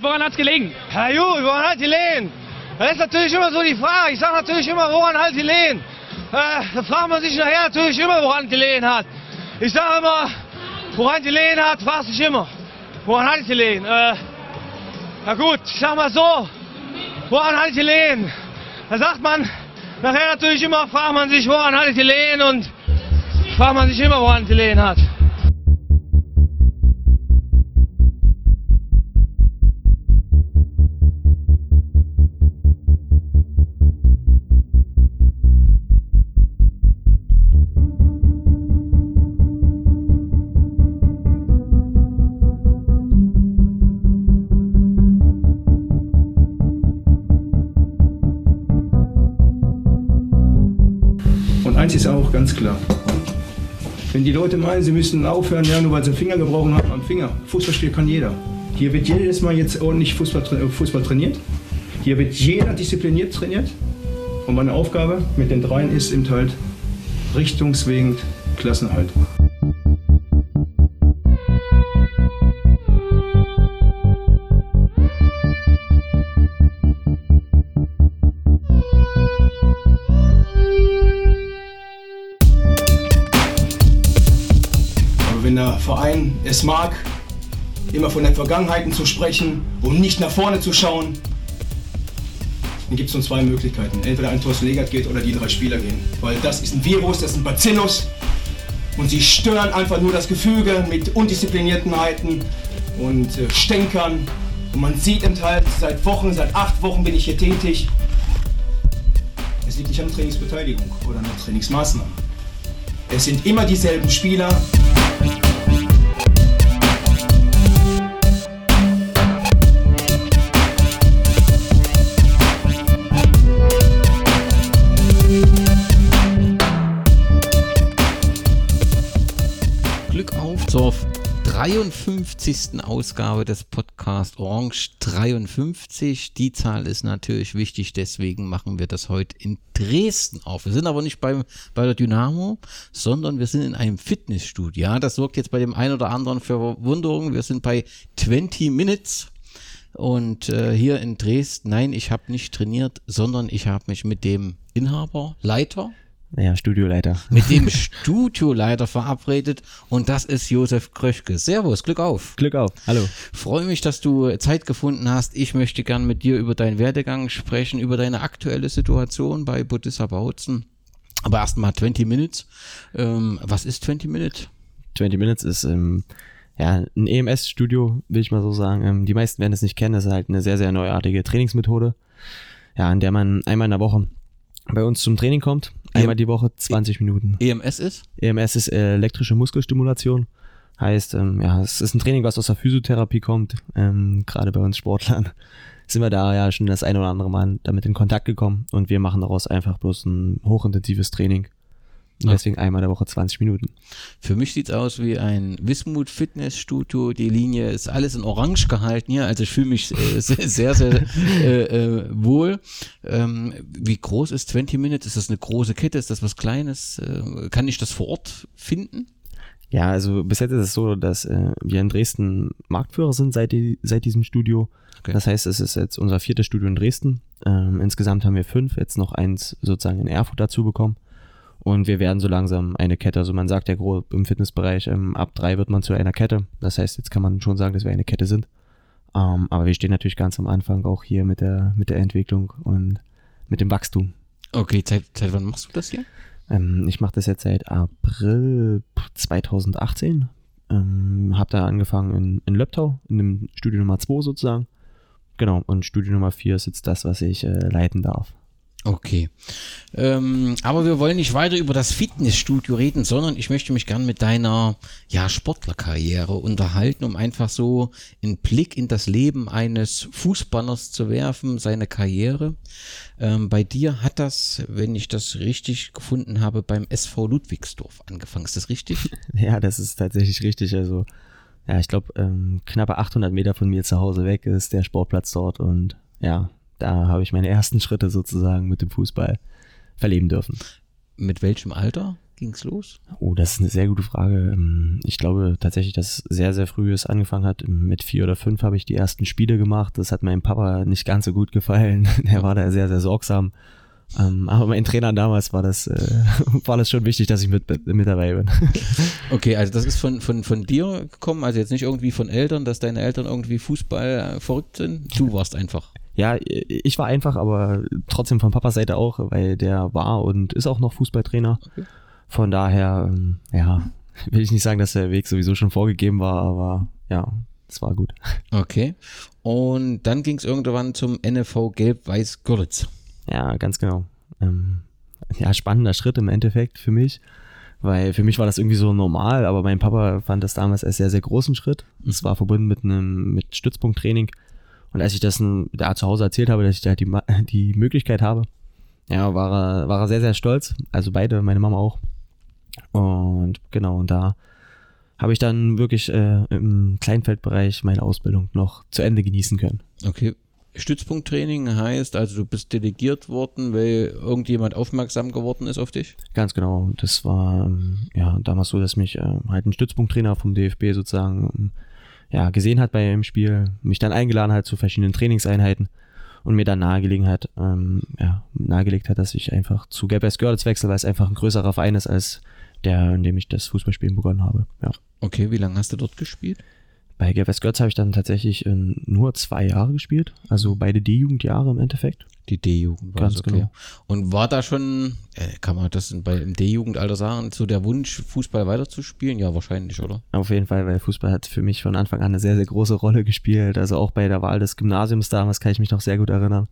Woran hat es gelegen? Herr Ju, woran hat gelegen? Das ist natürlich immer so die Frage. Ich sage natürlich immer, woran hat gelegen? Äh, da fragt man sich nachher natürlich immer, woran gelegen hat. Ich sage immer, woran gelegen hat, fragt sich immer. Woran hat es gelegen? Äh, na gut, ich sag mal so, woran hat es gelegen? Da sagt man, nachher natürlich immer, fragt man sich, woran hat es gelegen und fragt man sich immer, woran es gelegen hat. Wenn die Leute meinen, sie müssen aufhören, ja, nur weil sie einen Finger gebrochen haben am Finger. Fußballspiel kann jeder. Hier wird jedes Mal jetzt ordentlich Fußball, tra- Fußball trainiert. Hier wird jeder diszipliniert trainiert. Und meine Aufgabe mit den dreien ist eben halt richtungswegend Klassenhalt. Der Verein es mag, immer von den Vergangenheiten zu sprechen und nicht nach vorne zu schauen, dann gibt es nur zwei Möglichkeiten. Entweder ein Thorsten Legert geht oder die drei Spieler gehen. Weil das ist ein Virus, das ist ein Bacillus und sie stören einfach nur das Gefüge mit Undiszipliniertenheiten und äh, Stänkern. Und man sieht eben halt, seit Wochen, seit acht Wochen bin ich hier tätig. Es liegt nicht an Trainingsbeteiligung oder an Trainingsmaßnahmen. Es sind immer dieselben Spieler. Zur 53. Ausgabe des Podcast Orange 53. Die Zahl ist natürlich wichtig, deswegen machen wir das heute in Dresden auf. Wir sind aber nicht beim, bei der Dynamo, sondern wir sind in einem Fitnessstudio. Ja, das sorgt jetzt bei dem einen oder anderen für Verwunderung. Wir sind bei 20 Minutes. Und äh, hier in Dresden, nein, ich habe nicht trainiert, sondern ich habe mich mit dem Inhaber, Leiter, Ja, Studioleiter. mit dem Studioleiter verabredet und das ist Josef Kröschke. Servus, Glück auf. Glück auf. Hallo. Freue mich, dass du Zeit gefunden hast. Ich möchte gern mit dir über deinen Werdegang sprechen, über deine aktuelle Situation bei Budissa Bautzen. Aber erstmal 20 Minutes. Ähm, was ist 20 Minutes? 20 Minutes ist ähm, ja, ein EMS-Studio, will ich mal so sagen. Ähm, die meisten werden es nicht kennen. Das ist halt eine sehr, sehr neuartige Trainingsmethode, ja, in der man einmal in der Woche bei uns zum Training kommt. Einmal die Woche 20 Minuten. EMS ist? EMS ist äh, elektrische Muskelstimulation. Heißt, ähm, ja, es ist ein Training, was aus der Physiotherapie kommt. Ähm, Gerade bei uns Sportlern sind wir da ja schon das ein oder andere Mal damit in Kontakt gekommen und wir machen daraus einfach bloß ein hochintensives Training. Und Ja. deswegen einmal der Woche 20 Minuten. Für mich sieht's aus wie ein Wismut Fitnessstudio. Die Linie ist alles in Orange gehalten hier. Also ich fühle mich äh, sehr, sehr, sehr äh, äh, wohl. Ähm, wie groß ist 20 Minutes? Ist das eine große Kette? Ist das was Kleines? Äh, kann ich das vor Ort finden? Ja, also bis jetzt ist es so, dass äh, wir in Dresden Marktführer sind seit, die, seit diesem Studio. Okay. Das heißt, es ist jetzt unser viertes Studio in Dresden. Ähm, insgesamt haben wir fünf, jetzt noch eins sozusagen in Erfurt dazu bekommen. Und wir werden so langsam eine Kette. Also man sagt ja grob im Fitnessbereich, ähm, ab drei wird man zu einer Kette. Das heißt, jetzt kann man schon sagen, dass wir eine Kette sind. Ähm, aber wir stehen natürlich ganz am Anfang auch hier mit der, mit der Entwicklung und mit dem Wachstum. Okay, seit, seit wann machst du das hier? Ähm, ich mache das jetzt seit April 2018. Ähm, habe da angefangen in, in Löbtau, in dem Studio Nummer 2 sozusagen. Genau, und Studio Nummer 4 ist jetzt das, was ich äh, leiten darf. Okay. Ähm, aber wir wollen nicht weiter über das Fitnessstudio reden, sondern ich möchte mich gern mit deiner ja, Sportlerkarriere unterhalten, um einfach so einen Blick in das Leben eines Fußballers zu werfen, seine Karriere. Ähm, bei dir hat das, wenn ich das richtig gefunden habe, beim SV Ludwigsdorf angefangen. Ist das richtig? Ja, das ist tatsächlich richtig. Also, ja, ich glaube, ähm, knappe 800 Meter von mir zu Hause weg ist der Sportplatz dort. Und ja, da habe ich meine ersten Schritte sozusagen mit dem Fußball verleben dürfen. mit welchem Alter? ging's los? Oh, das ist eine sehr gute Frage. Ähm, Ich glaube tatsächlich, dass sehr, sehr früh es angefangen hat. Mit vier oder fünf habe ich die ersten Spiele gemacht. Das hat meinem Papa nicht ganz so gut gefallen. Der war da sehr, sehr sorgsam. Ähm, Aber meinen Trainern damals war das, äh, war das schon wichtig, dass ich mit, mit dabei bin. Okay, also das ist von, von, von dir gekommen, also jetzt nicht irgendwie von Eltern, dass deine Eltern irgendwie Fußball äh, verrückt sind. Du warst einfach. Ja, ich war einfach, aber trotzdem von Papas Seite auch, weil der war und ist auch noch Fußballtrainer. Okay. Von daher, ähm, ja, will ich nicht sagen, dass der Weg sowieso schon vorgegeben war, aber ja, es war gut. Okay. Und dann ging es irgendwann zum NFV Gelb-Weiß-Görlitz. Ja, ganz genau. Ähm, ja, spannender Schritt im Endeffekt für mich, weil für mich war das irgendwie so normal, aber mein Papa fand das damals als sehr, sehr großen Schritt. Es war verbunden mit einem mit Stützpunkttraining. Und als ich das da zu Hause erzählt habe, dass ich da die, die Möglichkeit habe, ja, war er, war er sehr, sehr stolz. Also beide, meine Mama auch. Und genau, und da habe ich dann wirklich äh, im Kleinfeldbereich meine Ausbildung noch zu Ende genießen können. Okay. Stützpunkttraining heißt also, du bist delegiert worden, weil irgendjemand aufmerksam geworden ist auf dich? Ganz genau. Das war ähm, ja damals so, dass mich äh, halt ein Stützpunkttrainer vom DFB sozusagen ähm, ja, gesehen hat bei einem Spiel, mich dann eingeladen hat zu verschiedenen Trainingseinheiten und mir dann nahegelegen hat, ähm, ja, nahegelegt hat, dass ich einfach zu Gelb Görlitz wechsle, weil es einfach ein größerer Verein ist als der, in dem ich das Fußballspielen begonnen habe. Ja. Okay, wie lange hast du dort gespielt? Bei Gelb Görlitz habe ich dann tatsächlich äh, nur zwei Jahre gespielt, also beide D-Jugendjahre im Endeffekt. Die D-Jugend Ganz okay. genau. Und war da schon, äh, kann man das bei im D-Jugendalter sagen, so der Wunsch, Fußball weiterzuspielen? Ja, wahrscheinlich, oder? Auf jeden Fall, weil Fußball hat für mich von Anfang an eine sehr, sehr große Rolle gespielt. Also auch bei der Wahl des Gymnasiums damals kann ich mich noch sehr gut erinnern.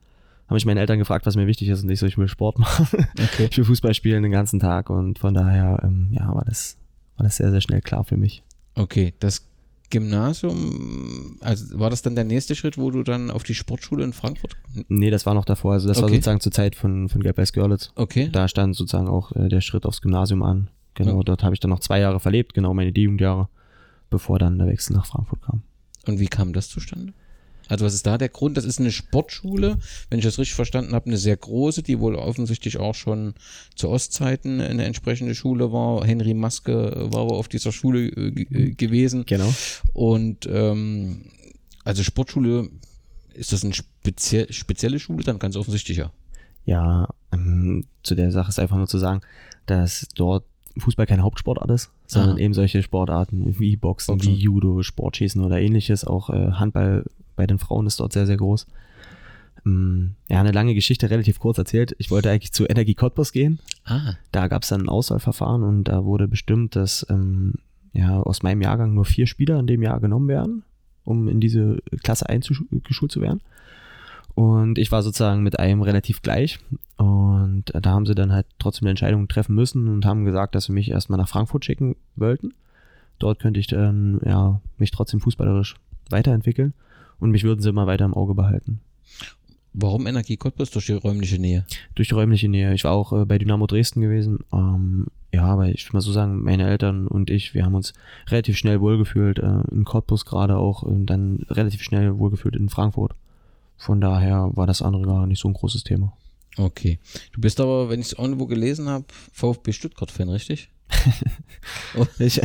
Habe mich meine Eltern gefragt, was mir wichtig ist und ich so, ich will Sport machen. Okay. Ich will Fußball spielen den ganzen Tag und von daher, ähm, ja, war das, war das sehr, sehr schnell klar für mich. Okay, das Gymnasium, also war das dann der nächste Schritt, wo du dann auf die Sportschule in Frankfurt? Nee, das war noch davor. Also das war Okay. sozusagen zur Zeit von, von Gelb Görlitz. Okay. Da stand sozusagen auch äh, der Schritt aufs Gymnasium an. Genau, Ja. dort habe ich dann noch zwei Jahre verlebt, genau meine D-Jugendjahre, bevor dann der Wechsel nach Frankfurt kam. Und wie kam das zustande? Also was ist da der Grund? Das ist eine Sportschule, wenn ich das richtig verstanden habe, eine sehr große, die wohl offensichtlich auch schon zu Ostzeiten eine entsprechende Schule war. Henry Maske war aber auf dieser Schule äh, äh, gewesen. Genau. Und ähm, also Sportschule, ist das eine spezie spezielle Schule? Dann ganz offensichtlich ja. Ja, ähm, zu der Sache ist einfach nur zu sagen, dass dort Fußball keine Hauptsportart ist, sondern Aha. eben solche Sportarten wie Boxen, Boxen. wie Judo, Sportschießen oder ähnliches. Auch äh, Handball bei den Frauen ist dort sehr, sehr groß. Ähm, ja, eine lange Geschichte, relativ kurz erzählt. Ich wollte eigentlich zu Energie Cottbus gehen. Ah, Da gab es dann ein Auswahlverfahren und da wurde bestimmt, dass ähm, ja, aus meinem Jahrgang nur vier Spieler in dem Jahr genommen werden, um in diese Klasse eingeschult zu werden. Und ich war sozusagen mit einem relativ gleich. Und da haben sie dann halt trotzdem eine Entscheidung treffen müssen und haben gesagt, dass sie mich erstmal nach Frankfurt schicken wollten. Dort könnte ich dann ja mich trotzdem fußballerisch weiterentwickeln und mich würden sie immer weiter im Auge behalten. warum Energie Cottbus? Durch die räumliche Nähe. Durch die räumliche Nähe. Ich war auch äh, bei Dynamo Dresden gewesen. Ähm, ja, aber ich will mal so sagen, meine Eltern und ich, wir haben uns relativ schnell wohlgefühlt, äh, in Cottbus gerade auch und dann relativ schnell wohlgefühlt in Frankfurt. Von daher war das andere gar nicht so ein großes Thema. Okay. Du bist aber, wenn ich es irgendwo gelesen habe, VfB Stuttgart-Fan, richtig? Ich,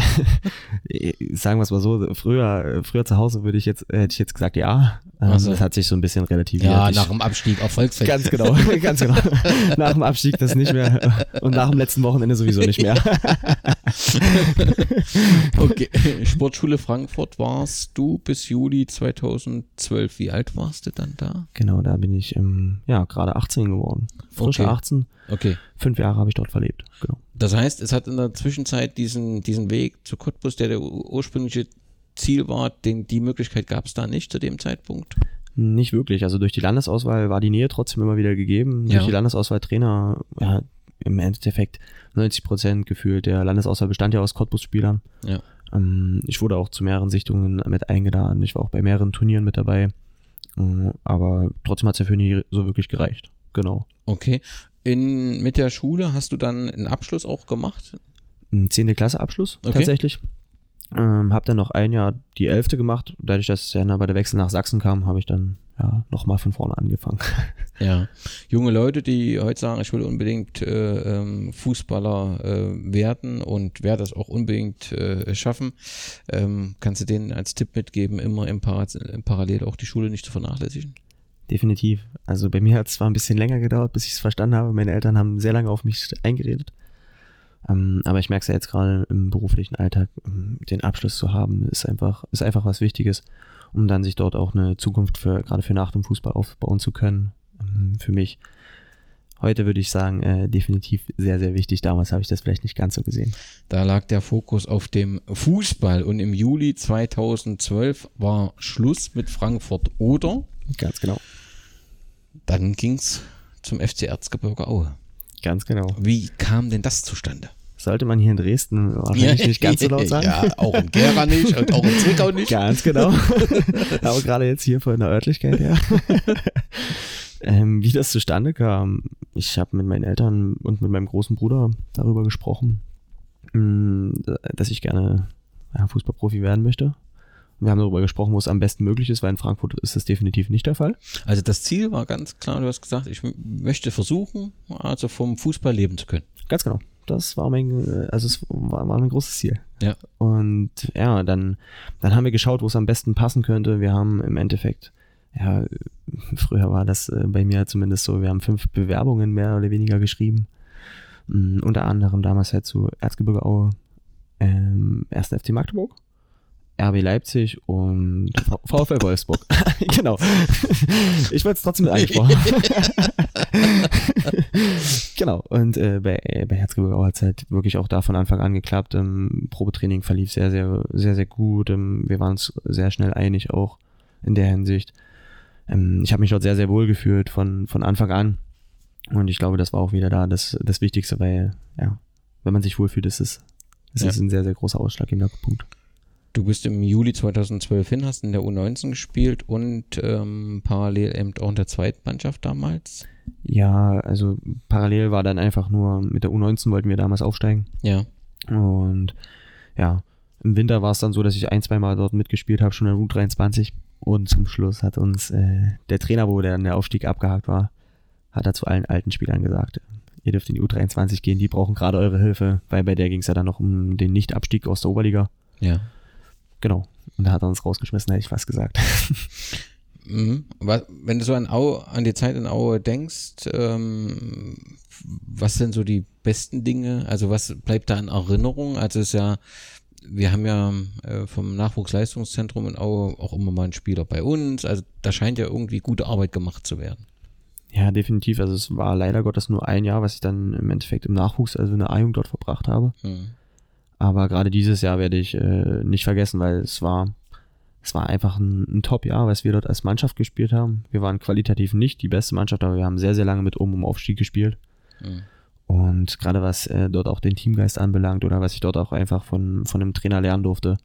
sagen wir es mal so, früher, früher zu Hause würde ich jetzt, hätte ich jetzt gesagt, ja. Ähm, Ach so. Das hat sich so ein bisschen relativiert. Ja, ich, nach dem Abstieg Erfolgsfan. Ganz genau, ganz genau. Nach dem Abstieg das nicht mehr und nach dem letzten Wochenende sowieso nicht mehr. Okay, Sportschule Frankfurt warst du bis Juli 2012. Wie alt warst du dann da? Genau, da bin ich ähm, ja gerade 18 geworden. Frische Okay. 18. Okay. Fünf Jahre habe ich dort verlebt. Genau. Das heißt, es hat in der Zwischenzeit diesen, diesen Weg zu Cottbus, der der ur- ursprüngliche Ziel war, den, die Möglichkeit gab es da nicht zu dem Zeitpunkt. Nicht wirklich. Also durch die Landesauswahl war die Nähe trotzdem immer wieder gegeben. Ja. Durch die Landesauswahl Trainer, ja, im Endeffekt 90 Prozent gefühlt. Der Landesauswahl bestand ja aus Cottbus-Spielern. Ja. Ähm, ich wurde auch zu mehreren Sichtungen mit eingeladen. Ich war auch bei mehreren Turnieren mit dabei. Äh, aber trotzdem hat es dafür nie so wirklich gereicht. Genau. Okay. In, mit der Schule hast du dann einen Abschluss auch gemacht? Ein 10. Klasse Abschluss Okay. tatsächlich. Ähm, hab dann noch ein Jahr die 11. gemacht. Dadurch, dass ja dann bei der Wechsel nach Sachsen kam, habe ich dann ja, nochmal von vorne angefangen. Ja, junge Leute, die heute sagen, ich will unbedingt äh, ähm, Fußballer äh, werden und werde das auch unbedingt äh, schaffen, ähm, kannst du denen als Tipp mitgeben, immer im, Para im Parallel auch die Schule nicht zu vernachlässigen? Definitiv. Also bei mir hat es zwar ein bisschen länger gedauert, bis ich es verstanden habe. Meine Eltern haben sehr lange auf mich eingeredet. Ähm, aber ich merke es ja jetzt gerade im beruflichen Alltag, ähm, den Abschluss zu haben, ist einfach, ist einfach was Wichtiges, um dann sich dort auch eine Zukunft für, gerade für nach dem Fußball aufbauen zu können ähm, für mich heute würde ich sagen, äh, definitiv sehr, sehr wichtig. Damals habe ich das vielleicht nicht ganz so gesehen. Da lag der Fokus auf dem Fußball und im Juli 2012 war Schluss mit Frankfurt oder. Ganz genau. Dann ging es zum FC Erzgebirge Aue. Ganz genau. Wie kam denn das zustande? Sollte man hier in Dresden wahrscheinlich nicht ganz so laut sagen. ja, auch in Gera nicht und auch in Zwickau nicht. Ganz genau. Aber gerade jetzt hier von der Örtlichkeit her. Ähm, wie das zustande kam, ich habe mit meinen Eltern und mit meinem großen Bruder darüber gesprochen, mm, dass ich gerne Fußballprofi werden möchte. Wir haben darüber gesprochen, wo es am besten möglich ist, weil in Frankfurt ist das definitiv nicht der Fall. Also das Ziel war ganz klar, du hast gesagt, ich möchte versuchen, also vom Fußball leben zu können. Ganz genau. Das war mein, also es war, war mein großes Ziel. Ja. Und ja, dann, dann haben wir geschaut, wo es am besten passen könnte. Wir haben im Endeffekt ja, früher war das äh, bei mir zumindest so, wir haben fünf Bewerbungen mehr oder weniger geschrieben. Mhm, unter anderem damals halt zu Erzgebirge Aue, ähm, 1. FC Magdeburg, RB Leipzig und VfL Wolfsburg. genau. ich wollte es trotzdem mit eingesprochen. genau. Und äh, bei, bei Herzgebirge hat es halt wirklich auch da von Anfang an geklappt. Ähm, Probetraining verlief sehr, sehr, sehr, sehr gut. Ähm, wir waren uns sehr schnell einig auch in der Hinsicht ähm, ich habe mich dort sehr, sehr wohl gefühlt von, von Anfang an. Und ich glaube, das war auch wieder da das, das Wichtigste, weil, ja, wenn man sich wohlfühlt, ist es, ist ja. ein sehr, sehr großer ausschlaggebender Punkt. Du bist im Juli 2012 hin, hast in der U19 gespielt und ähm, parallel eben auch in der zweiten Mannschaft damals. Ja, also parallel war dann einfach nur, mit der U19 wollten wir damals aufsteigen. Ja. Und ja, im Winter war es dann so, dass ich ein, zwei Mal dort mitgespielt habe, schon in der U23. Und zum Schluss hat uns äh, der Trainer, wo der, der Aufstieg abgehakt war, hat er zu allen alten Spielern gesagt, ihr dürft in die U23 gehen, die brauchen gerade eure Hilfe, weil bei der ging es ja dann noch um den Nicht-Abstieg aus der Oberliga. Ja. Genau. Und da hat er uns rausgeschmissen, hätte ich fast gesagt. Mhm. Wenn du so an, Aue, an die Zeit in Aue denkst, ähm, was sind so die besten Dinge? Also was bleibt da in Erinnerung? Also es ist ja wir haben ja äh, vom Nachwuchsleistungszentrum in Aue auch immer mal einen Spieler bei uns. Also da scheint ja irgendwie gute Arbeit gemacht zu werden. Ja, definitiv. Also es war leider Gottes nur ein Jahr, was ich dann im Endeffekt im Nachwuchs, also in der A-Jugend dort verbracht habe. Hm. Aber gerade dieses Jahr werde ich äh, nicht vergessen, weil es war, es war einfach ein, ein Top-Jahr, was wir dort als Mannschaft gespielt haben. Wir waren qualitativ nicht die beste Mannschaft, aber wir haben sehr, sehr lange mit um um Aufstieg gespielt. Hm. Und gerade was äh, dort auch den Teamgeist anbelangt oder was ich dort auch einfach von, von einem Trainer lernen durfte,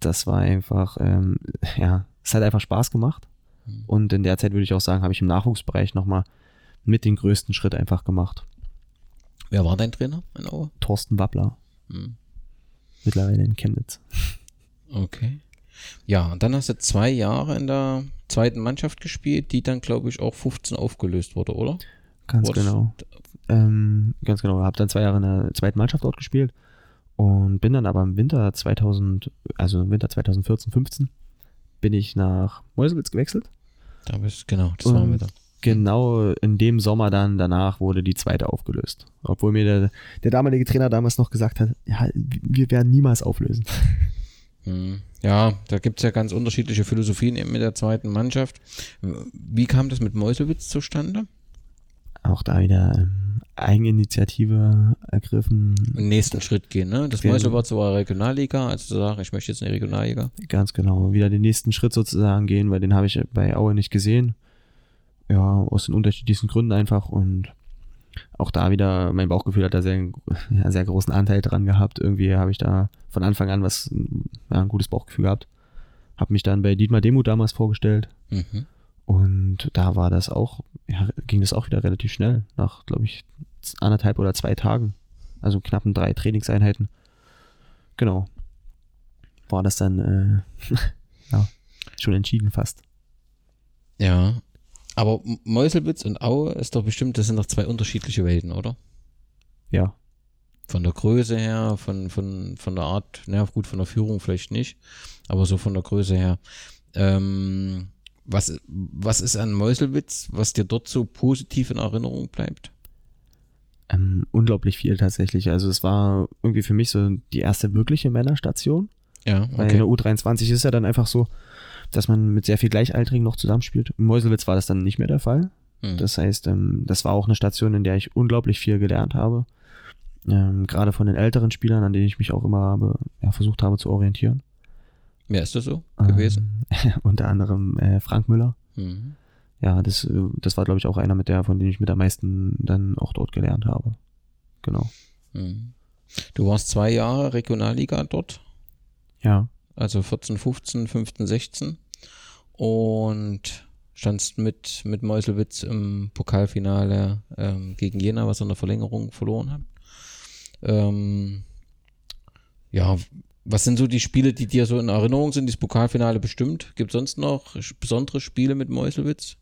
das war einfach, ähm, ja, es hat einfach Spaß gemacht. Mhm. Und in der Zeit würde ich auch sagen, habe ich im Nachwuchsbereich nochmal mit den größten Schritt einfach gemacht. Wer war dein Trainer in Aue? Thorsten Wappler. Mhm. Mittlerweile in Chemnitz. Okay. Ja, und dann hast du zwei Jahre in der zweiten Mannschaft gespielt, die dann, glaube ich, auch 15 aufgelöst wurde, oder? Ganz Was, genau. Ähm, ganz genau. Habe dann zwei Jahre in der zweiten Mannschaft dort gespielt und bin dann aber im Winter 2000, also im Winter 2014, 15, bin ich nach Meuselwitz gewechselt. Da bist genau, das waren wir. Genau in dem Sommer dann danach wurde die zweite aufgelöst. Obwohl mir der, der damalige Trainer damals noch gesagt hat, ja, wir werden niemals auflösen. Hm. Ja, da gibt es ja ganz unterschiedliche Philosophien mit der zweiten Mannschaft. Wie kam das mit Meuselwitz zustande? Auch da wieder ähm, Eigeninitiative ergriffen. Den nächsten Schritt gehen, ne? Das Mäusel war Regionalliga, also zu sagen, ich möchte jetzt eine Regionalliga. Ganz genau. Wieder den nächsten Schritt sozusagen gehen, weil den habe ich bei Aue nicht gesehen. Ja, aus den unterschiedlichsten Gründen einfach und auch da wieder, mein Bauchgefühl hat da sehr, ja, sehr großen Anteil dran gehabt. Irgendwie habe ich da von Anfang an was, ja, ein gutes Bauchgefühl gehabt. Habe mich dann bei Dietmar Demuth damals vorgestellt. Mhm. Und da war das auch, ja, ging das auch wieder relativ schnell. Nach, glaube ich, anderthalb oder zwei Tagen. Also knappen drei Trainingseinheiten. Genau. War das dann äh, ja, schon entschieden fast. Ja. Aber Meuselwitz und Aue ist doch bestimmt, das sind doch zwei unterschiedliche Welten, oder? Ja. Von der Größe her, von, von, von der Art, na gut, von der Führung vielleicht nicht, aber so von der Größe her. Ähm, was, was ist an Meuselwitz, was dir dort so positiv in Erinnerung bleibt? Ähm, unglaublich viel tatsächlich. Also es war irgendwie für mich so die erste wirkliche Männerstation. Ja, Weil in der okay. U23 ist ja dann einfach so, dass man mit sehr viel Gleichaltrigen noch zusammenspielt. In Meuselwitz war das dann nicht mehr der Fall. Hm. Das heißt, ähm, das war auch eine Station, in der ich unglaublich viel gelernt habe. Ähm, gerade von den älteren Spielern, an denen ich mich auch immer habe, ja, versucht habe zu orientieren. Wer ist das so gewesen? Ähm, unter anderem äh, Frank Müller. Mhm. Ja, das, äh, das war, glaube ich, auch einer mit der, von denen ich mit am meisten dann auch dort gelernt habe. Genau. Mhm. Du warst zwei Jahre Regionalliga dort, Ja. Also 14, 15, 15, 16 und standst mit, mit Meuselwitz im Pokalfinale ähm, gegen Jena, was er in der Verlängerung verloren hat. Ähm, ja, was sind so die Spiele, die dir so in Erinnerung sind? Dieses Pokalfinale bestimmt. Gibt es sonst noch besondere Spiele mit Meuselwitz?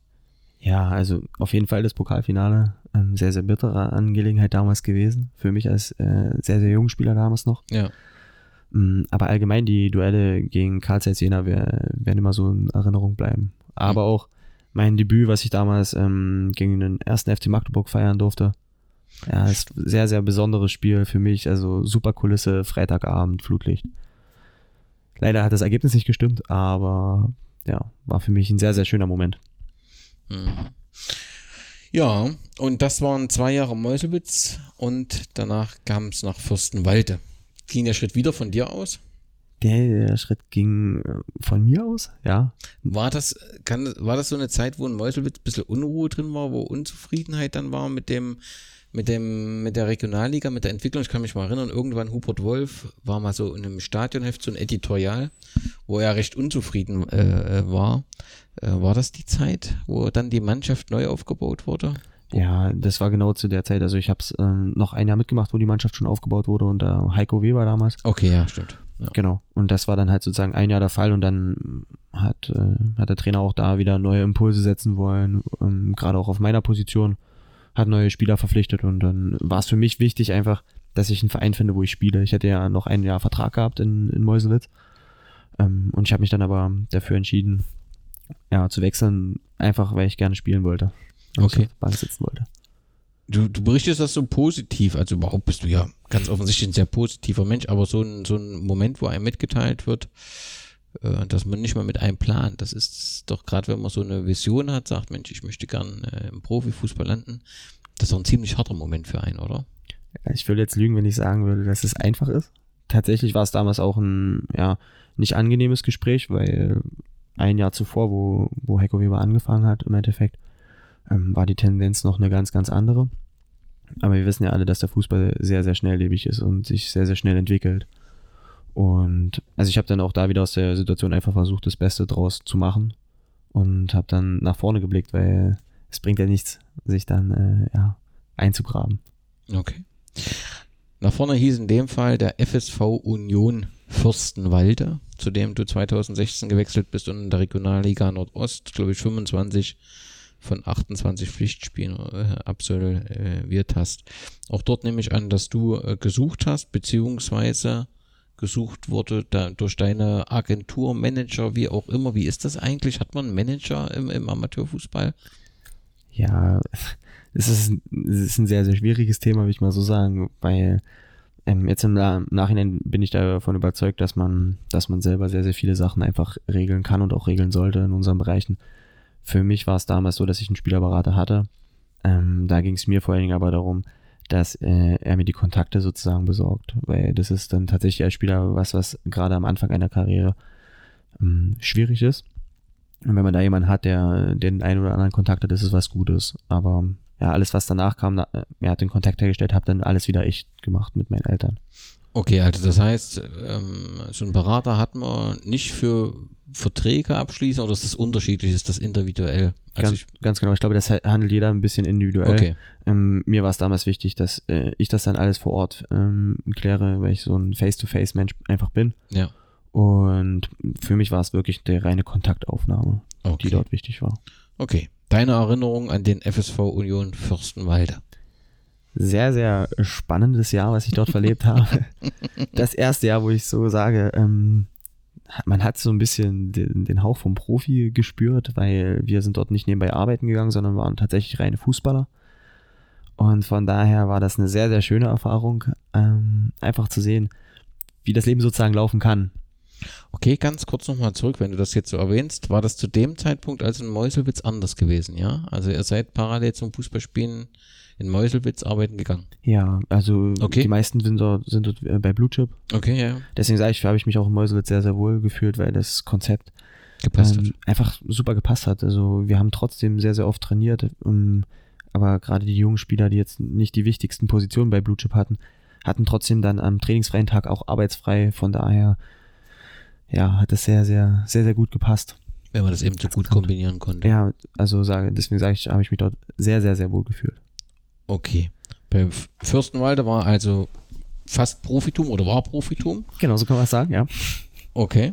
Ja, also auf jeden Fall das Pokalfinale. Ähm, sehr, sehr bittere Angelegenheit damals gewesen. Für mich als äh, sehr, sehr junger Spieler damals noch. Ja. Mm, Aber allgemein die Duelle gegen Karl Zeiss Jena wer- werden immer so in Erinnerung bleiben. Aber auch mein Debüt, was ich damals ähm, gegen den ersten FC Magdeburg feiern durfte. Ja, ist ein sehr, sehr besonderes Spiel für mich. Also super Kulisse, Freitagabend, Flutlicht. Leider hat das Ergebnis nicht gestimmt, aber ja, war für mich ein sehr, sehr schöner Moment. Mhm. Ja, und das waren zwei Jahre Meuselwitz und danach kam es nach Fürstenwalde. Ging der Schritt wieder von dir aus? Der, der Schritt ging äh, von mir aus, ja. War das, kann, war das so eine Zeit, wo in Meuselwitz ein bisschen Unruhe drin war, wo Unzufriedenheit dann war mit dem, mit dem, mit der Regionalliga, mit der Entwicklung? Ich kann mich mal erinnern, irgendwann Hubert Wolf war mal so in einem Stadionheft, so ein Editorial, wo er recht unzufrieden äh, äh, war. Äh, war das die Zeit, wo dann die Mannschaft neu aufgebaut wurde? Ja, das war genau zu der Zeit. Also ich habe es ähm, noch ein Jahr mitgemacht, wo die Mannschaft schon aufgebaut wurde unter Heiko Weber damals. Okay, ja, stimmt. Ja. Genau. Und das war dann halt sozusagen ein Jahr der Fall und dann hat, äh, hat der Trainer auch da wieder neue Impulse setzen wollen, ähm, gerade auch auf meiner Position, hat neue Spieler verpflichtet und dann war es für mich wichtig einfach, dass ich einen Verein finde, wo ich spiele. Ich hätte ja noch ein Jahr Vertrag gehabt in, in Meuselwitz ähm, und ich habe mich dann aber dafür entschieden, ja, zu wechseln, einfach weil ich gerne spielen wollte. Okay. auf der Bank sitzen wollte. Du, du berichtest das so positiv, also überhaupt bist du ja ganz offensichtlich ein sehr positiver Mensch, aber so ein, so ein Moment, wo einem mitgeteilt wird, äh, dass man nicht mal mit einem plant, das ist doch gerade, wenn man so eine Vision hat, sagt, Mensch, ich möchte gern äh, im Profifußball landen, das ist doch ein ziemlich harter Moment für einen, oder? Ich würde jetzt lügen, wenn ich sagen würde, dass es einfach ist. Tatsächlich war es damals auch ein ja, nicht angenehmes Gespräch, weil ein Jahr zuvor, wo, wo Heiko Weber angefangen hat, im Endeffekt, ähm, war die Tendenz noch eine ganz, ganz andere. Aber wir wissen ja alle, dass der Fußball sehr, sehr schnelllebig ist und sich sehr, sehr schnell entwickelt. Und also ich habe dann auch da wieder aus der Situation einfach versucht, das Beste draus zu machen und habe dann nach vorne geblickt, weil es bringt ja nichts, sich dann äh, ja, einzugraben. Okay. Nach vorne hieß in dem Fall der FSV Union Fürstenwalde, zu dem du 2016 gewechselt bist und in der Regionalliga Nordost, glaube ich, 25 von 28 Pflichtspielen äh, absolviert hast. Auch dort nehme ich an, dass du äh, gesucht hast, beziehungsweise gesucht wurde da, durch deine Agentur, Manager, wie auch immer. Wie ist das eigentlich? Hat man einen Manager im, im Amateurfußball? Ja, es ist, es ist ein sehr, sehr schwieriges Thema, würde ich mal so sagen, weil ähm, jetzt im Na- Nachhinein bin ich davon überzeugt, dass man, dass man selber sehr, sehr viele Sachen einfach regeln kann und auch regeln sollte in unseren Bereichen. Für mich war es damals so, dass ich einen Spielerberater hatte. Ähm, da ging es mir vor allen Dingen aber darum, dass äh, er mir die Kontakte sozusagen besorgt, weil das ist dann tatsächlich als Spieler was, was gerade am Anfang einer Karriere ähm, schwierig ist. Und wenn man da jemanden hat, der den einen oder anderen Kontakt hat, ist es was Gutes. Aber ja, alles, was danach kam, na, er hat den Kontakt hergestellt, habe dann alles wieder ich gemacht mit meinen Eltern. Okay, also das heißt, ähm, so einen Berater hat man nicht für Verträge abschließen oder ist das unterschiedlich, ist das individuell? Also ganz, ganz genau. Ich glaube, das handelt jeder ein bisschen individuell. Okay. Ähm, mir war es damals wichtig, dass äh, ich das dann alles vor Ort ähm, kläre, weil ich so ein Face-to-Face-Mensch einfach bin. Ja. Und für mich war es wirklich die reine Kontaktaufnahme, Okay. die dort wichtig war. Okay. Deine Erinnerung an den FSV Union Fürstenwalde? Sehr, sehr spannendes Jahr, was ich dort verlebt habe. Das erste Jahr, wo ich so sage, ähm, man hat so ein bisschen den, den Hauch vom Profi gespürt, weil wir sind dort nicht nebenbei arbeiten gegangen, sondern waren tatsächlich reine Fußballer. Und von daher war das eine sehr, sehr schöne Erfahrung, ähm, einfach zu sehen, wie das Leben sozusagen laufen kann. Okay, ganz kurz nochmal zurück, wenn du das jetzt so erwähnst, war das zu dem Zeitpunkt also in Meuselwitz anders gewesen, ja? Also ihr seid parallel zum Fußballspielen in Meuselwitz arbeiten gegangen. Ja, also Okay. die meisten sind dort, sind dort äh, bei Blue Chip. Okay, ja, Deswegen sage ich, habe ich mich auch in Meuselwitz sehr, sehr wohl gefühlt, weil das Konzept ähm, einfach super gepasst hat. Also wir haben trotzdem sehr, sehr oft trainiert, ähm, aber gerade die jungen Spieler, die jetzt nicht die wichtigsten Positionen bei Blue Chip hatten, hatten trotzdem dann am trainingsfreien Tag auch arbeitsfrei. Von daher, ja, hat das sehr, sehr, sehr, sehr gut gepasst. Wenn man das eben so gut kombinieren konnte. Ja, also sage, deswegen sage ich, habe ich mich dort sehr, sehr, sehr wohl gefühlt. Okay. Bei Fürstenwalde war also fast Profitum oder war Profitum. Genau, so kann man es sagen, ja. Okay.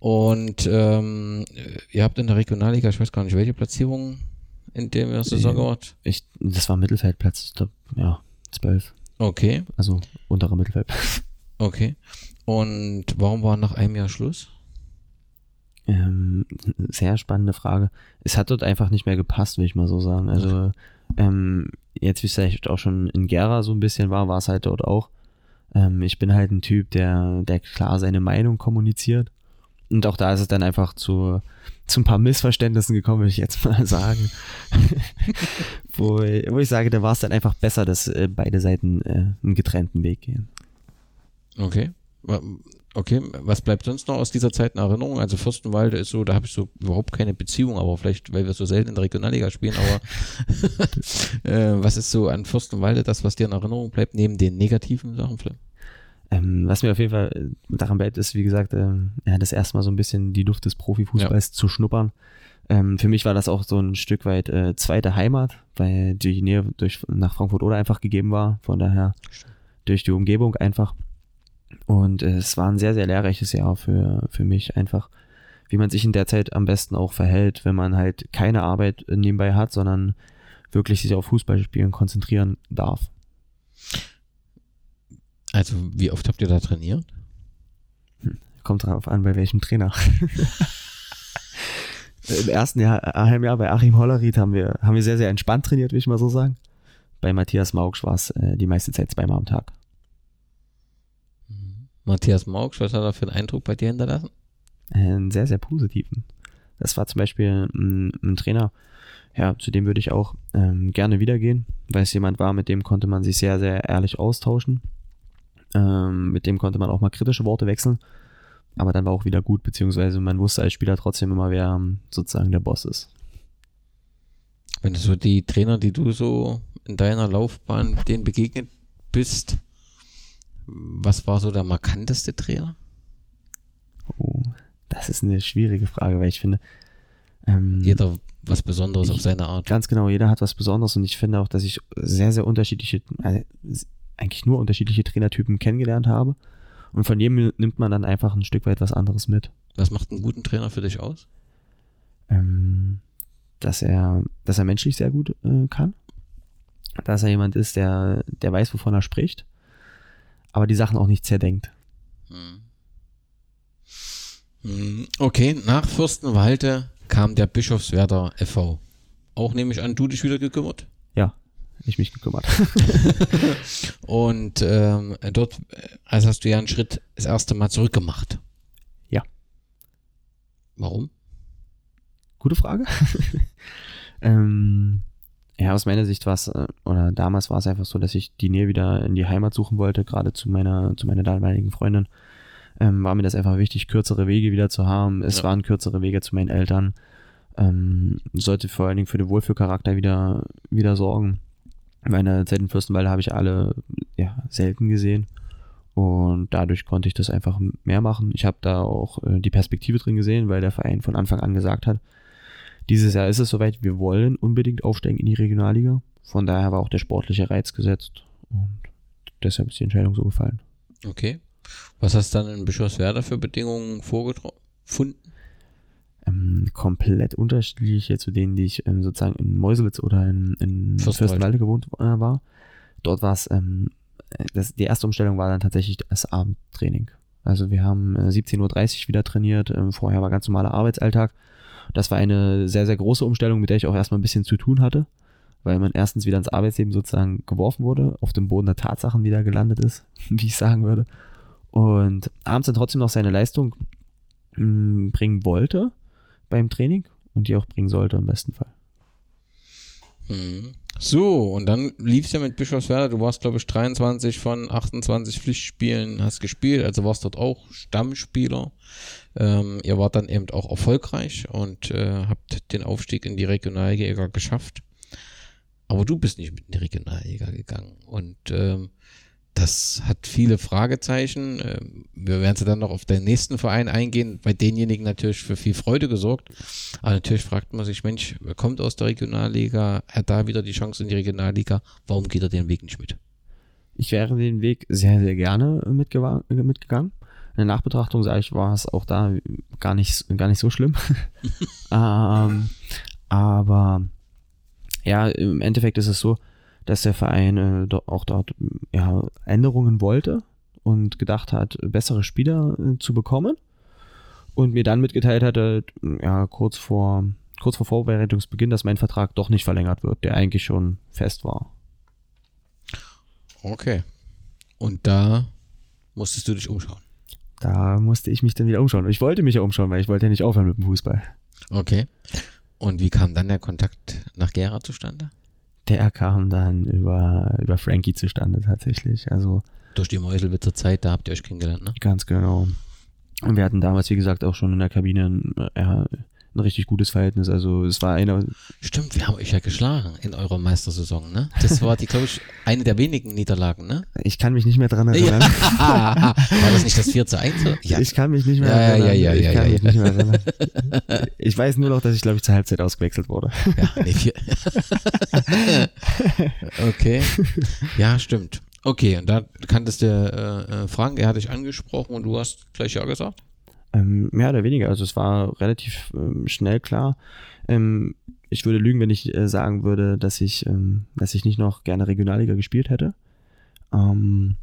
Und ähm, ihr habt in der Regionalliga, ich weiß gar nicht, welche Platzierung in der Saison Nee. gemacht. Ich, das war Mittelfeldplatz, glaub, ja, zwölf. Okay, Also unterer Mittelfeld. okay. Und warum war nach einem Jahr Schluss? Ähm, sehr spannende Frage. Es hat dort einfach nicht mehr gepasst, will ich mal so sagen. Also, ähm, jetzt wie es vielleicht auch schon in Gera so ein bisschen war, war es halt dort auch. Ähm, ich bin halt ein Typ, der, der klar seine Meinung kommuniziert. Und auch da ist es dann einfach zu, zu ein paar Missverständnissen gekommen, würde ich jetzt mal sagen. wo, wo ich sage, da war es dann einfach besser, dass äh, beide Seiten äh, einen getrennten Weg gehen. Okay. Okay, was bleibt sonst noch aus dieser Zeit in Erinnerung? Also Fürstenwalde ist so, da habe ich so überhaupt keine Beziehung, aber vielleicht, weil wir so selten in der Regionalliga spielen, aber äh, was ist so an Fürstenwalde das, was dir in Erinnerung bleibt, neben den negativen Sachen? Flip? Ähm, was mir auf jeden Fall äh, daran bleibt, ist, wie gesagt, ähm, ja, das erste Mal so ein bisschen die Luft des Profifußballs zu schnuppern. Ähm, für mich war das auch so ein Stück weit äh, zweite Heimat, weil die Nähe durch, nach Frankfurt oder einfach gegeben war. Von daher durch die Umgebung einfach. Und äh, es war ein sehr, sehr lehrreiches Jahr für, für mich einfach, wie man sich in der Zeit am besten auch verhält, wenn man halt keine Arbeit äh, nebenbei hat, sondern wirklich sich auf Fußballspielen konzentrieren darf. Also, wie oft habt ihr da trainiert? Kommt drauf an, bei welchem Trainer. Im ersten Jahr, äh, Heimjahr bei Achim Hollerried haben wir, haben wir sehr, sehr entspannt trainiert, will ich mal so sagen. Bei Matthias Maugsch war es äh, die meiste Zeit zweimal am Tag. Matthias Maugsch, was hat er für einen Eindruck bei dir hinterlassen? Einen sehr, sehr positiven. Das war zum Beispiel ein, ein Trainer, ja, zu dem würde ich auch ähm, gerne wiedergehen, weil es jemand war, mit dem konnte man sich sehr, sehr ehrlich austauschen. Ähm, mit dem konnte man auch mal kritische Worte wechseln. Aber dann war auch wieder gut, beziehungsweise man wusste als Spieler trotzdem immer, wer ähm, sozusagen der Boss ist. Wenn du so die Trainer, die du so in deiner Laufbahn denen begegnet bist, was war so der markanteste Trainer? Oh, das ist eine schwierige Frage, weil ich finde, ähm, Jeder was Besonderes auf seine Art. ganz genau, jeder hat was Besonderes und ich finde auch, dass ich sehr, sehr unterschiedliche, äh, eigentlich nur unterschiedliche Trainertypen kennengelernt habe. Und von jedem nimmt man dann einfach ein Stück weit was anderes mit. Was macht einen guten Trainer für dich aus? Ähm, dass er, dass er menschlich sehr gut äh, kann. Dass er jemand ist, der, der weiß, wovon er spricht, aber die Sachen auch nicht zerdenkt. Hm, Okay, nach Fürstenwalde kam der Bischofswerder e.V. Auch nehme ich an, du dich wieder gekümmert. Ja, ich mich gekümmert. Und ähm, dort, also hast du ja einen Schritt das erste Mal zurückgemacht. Ja. Warum? Gute Frage. ähm, ja, aus meiner Sicht war es, äh, oder damals war es einfach so, dass ich die Nähe wieder in die Heimat suchen wollte, gerade zu meiner, zu meiner damaligen Freundin. Ähm, war mir das einfach wichtig, kürzere Wege wieder zu haben. Es Ja. waren kürzere Wege zu meinen Eltern. Ähm, sollte vor allen Dingen für den Wohlfühlcharakter wieder, wieder sorgen. Meine Zeit in Fürstenwalde habe ich alle ja, selten gesehen. Und dadurch konnte ich das einfach mehr machen. Ich habe da auch äh, die Perspektive drin gesehen, weil der Verein von Anfang an gesagt hat, dieses Jahr ist es soweit, wir wollen unbedingt aufsteigen in die Regionalliga. Von daher war auch der sportliche Reiz gesetzt. Und deshalb ist die Entscheidung so gefallen. Okay. Was hast du dann in Bischofswerda für Bedingungen vorgefunden? ähm, komplett unterschiedliche zu denen, die ich ähm, sozusagen in Meuselwitz oder in, in Fürstenwalde. Gewohnt äh, war. Dort war es, ähm, das, die erste Umstellung war dann tatsächlich das Abendtraining. Also wir haben äh, 17.30 Uhr wieder trainiert, ähm, vorher war ganz normaler Arbeitsalltag. Das war eine sehr, sehr große Umstellung, mit der ich auch erstmal ein bisschen zu tun hatte, weil man erstens wieder ins Arbeitsleben sozusagen geworfen wurde, auf dem Boden der Tatsachen wieder gelandet ist, wie ich sagen würde. Und abends dann trotzdem noch seine Leistung mh, bringen wollte beim Training und die auch bringen sollte im besten Fall. Mhm. So, und dann lief es ja mit Bischofswerda. Du warst, glaube ich, 23 von 28 Pflichtspielen, hast gespielt, also warst dort auch Stammspieler. Ähm, ihr wart dann eben auch erfolgreich und äh, habt den Aufstieg in die Regionalliga geschafft. Aber du bist nicht mit in die Regionalliga gegangen. Und ähm, das hat viele Fragezeichen. Ähm, Wir werden sie dann noch auf den nächsten Verein eingehen, bei denjenigen natürlich für viel Freude gesorgt. Aber natürlich fragt man sich, Mensch, wer kommt aus der Regionalliga, hat da wieder die Chance in die Regionalliga, warum geht er den Weg nicht mit? Ich wäre den Weg sehr, sehr gerne mitgegangen. In der Nachbetrachtung sage ich, war es auch da gar nicht, gar nicht so schlimm. ähm, aber ja, im Endeffekt ist es so, dass der Verein äh, auch dort ja, Änderungen wollte und gedacht hat, bessere Spieler äh, zu bekommen. Und mir dann mitgeteilt hatte, ja, kurz vor, kurz vor Vorbereitungsbeginn, dass mein Vertrag doch nicht verlängert wird, der eigentlich schon fest war. Okay. Und da musstest du dich umschauen. Da musste ich mich dann wieder umschauen. Ich wollte mich ja umschauen, weil ich wollte ja nicht aufhören mit dem Fußball. Okay. Und wie kam dann der Kontakt nach Gera zustande? Der kam dann über, über Frankie zustande tatsächlich. Also Durch die Meuselwitzer Zeit, da habt ihr euch kennengelernt, ne? ganz genau. Und wir hatten damals, wie gesagt, auch schon in der Kabine ja, ein richtig gutes Verhältnis. Also es war eine, Stimmt, wir haben euch ja geschlagen in eurer Meistersaison, ne? Das war die, glaube ich, eine der wenigen Niederlagen, ne? ich kann mich nicht mehr dran erinnern. war das nicht das 4 zu 1? Ja. Ich kann mich nicht mehr Ja, ja, erinnern. ja, ja, ich ja, kann ja, mich ja. nicht mehr erinnern. Ich weiß nur noch, dass ich, glaube ich, zur Halbzeit ausgewechselt wurde. Ja, nee, vier. okay. Ja, stimmt. Okay, und da kanntest du äh, äh, Frank, er hat dich angesprochen und du hast gleich ja gesagt? Ähm, mehr oder weniger. Also es war relativ ähm, schnell klar. Ähm, ich würde lügen, wenn ich äh, sagen würde, dass ich, ähm, dass ich nicht noch gerne Regionalliga gespielt hätte. Ähm,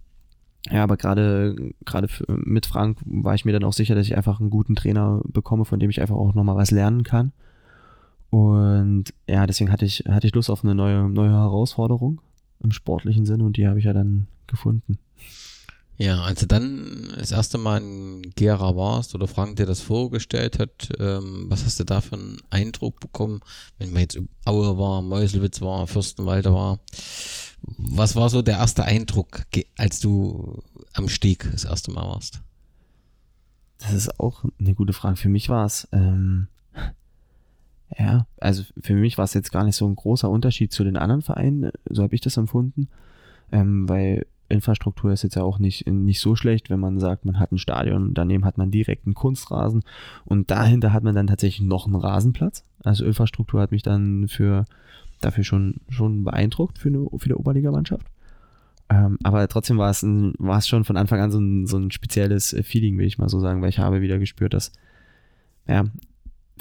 ja, aber gerade gerade mit Frank war ich mir dann auch sicher, dass ich einfach einen guten Trainer bekomme, von dem ich einfach auch nochmal was lernen kann. Und ja, deswegen hatte ich, hatte ich Lust auf eine neue, neue Herausforderung im sportlichen Sinne und die habe ich ja dann gefunden. Ja, als du dann das erste Mal in Gera warst oder Frank dir das vorgestellt hat, ähm, was hast du da für einen Eindruck bekommen, wenn man jetzt Aue war, Meuselwitz war, Fürstenwalde war? Was war so der erste Eindruck, als du am Stieg das erste Mal warst? Das ist auch eine gute Frage. Für mich war es, ähm, ja, also für mich war es jetzt gar nicht so ein großer Unterschied zu den anderen Vereinen, so habe ich das empfunden, ähm, weil Infrastruktur ist jetzt ja auch nicht, nicht so schlecht, wenn man sagt, man hat ein Stadion, daneben hat man direkt einen Kunstrasen und dahinter hat man dann tatsächlich noch einen Rasenplatz. Also Infrastruktur hat mich dann für dafür schon, schon beeindruckt für eine, für eine Oberligamannschaft. Ähm, aber trotzdem war es, ein, war es schon von Anfang an so ein, so ein spezielles Feeling, will ich mal so sagen, weil ich habe wieder gespürt, dass, ja,